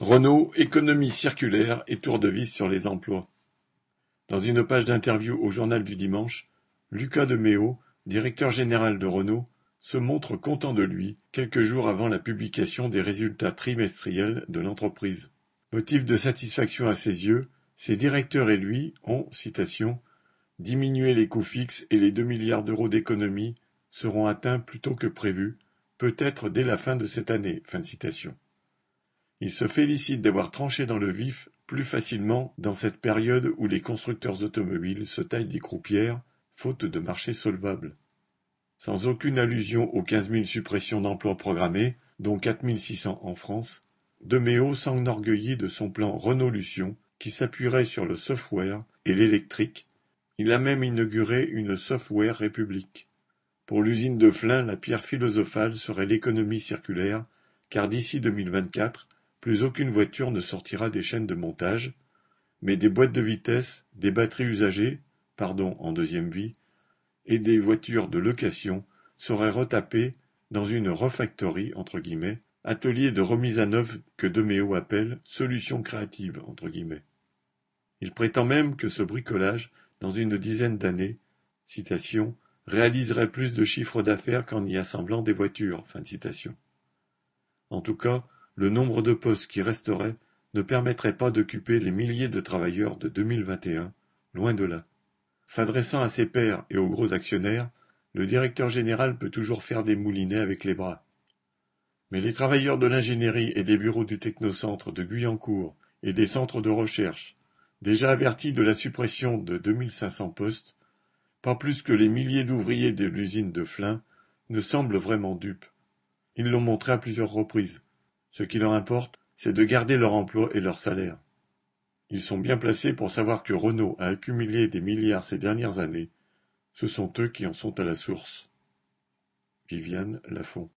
Renault, économie circulaire et tour de vis sur les emplois. Dans une page d'interview au Journal du Dimanche, Lucas de Méo, directeur général de Renault, se montre content de lui quelques jours avant la publication des résultats trimestriels de l'entreprise. Motif de satisfaction à ses yeux, ses directeurs et lui ont, citation, diminué les coûts fixes et les deux milliards d'euros d'économies seront atteints plus tôt que prévu, peut-être dès la fin de cette année. Fin citation. Il se félicite d'avoir tranché dans le vif plus facilement dans cette période où les constructeurs automobiles se taillent des croupières, faute de marché solvable. Sans aucune allusion aux quinze mille suppressions d'emplois programmées, dont quatre mille six cents en France, Deméo s'enorgueillit de son plan Renaulution qui s'appuierait sur le software et l'électrique. Il a même inauguré une software république. Pour l'usine de Flins, la pierre philosophale serait l'économie circulaire, car d'ici 2024, plus aucune voiture ne sortira des chaînes de montage, mais des boîtes de vitesse, des batteries usagées, pardon en deuxième vie, et des voitures de location seraient retapées dans une refactory entre guillemets, atelier de remise à neuf que Deméo appelle solution créative. Il prétend même que ce bricolage, dans une dizaine d'années, citation, réaliserait plus de chiffre d'affaires qu'en y assemblant des voitures. En tout cas, le nombre de postes qui resteraient ne permettrait pas d'occuper les milliers de travailleurs de 2021, loin de là. S'adressant à ses pairs et aux gros actionnaires, le directeur général peut toujours faire des moulinets avec les bras. Mais les travailleurs de l'ingénierie et des bureaux du technocentre de Guyancourt et des centres de recherche, déjà avertis de la suppression de 2500 postes, pas plus que les milliers d'ouvriers de l'usine de Flins, ne semblent vraiment dupes. Ils l'ont montré à plusieurs reprises. Ce qui leur importe, c'est de garder leur emploi et leur salaire. Ils sont bien placés pour savoir que Renault a accumulé des milliards ces dernières années. Ce sont eux qui en sont à la source. Viviane Lafont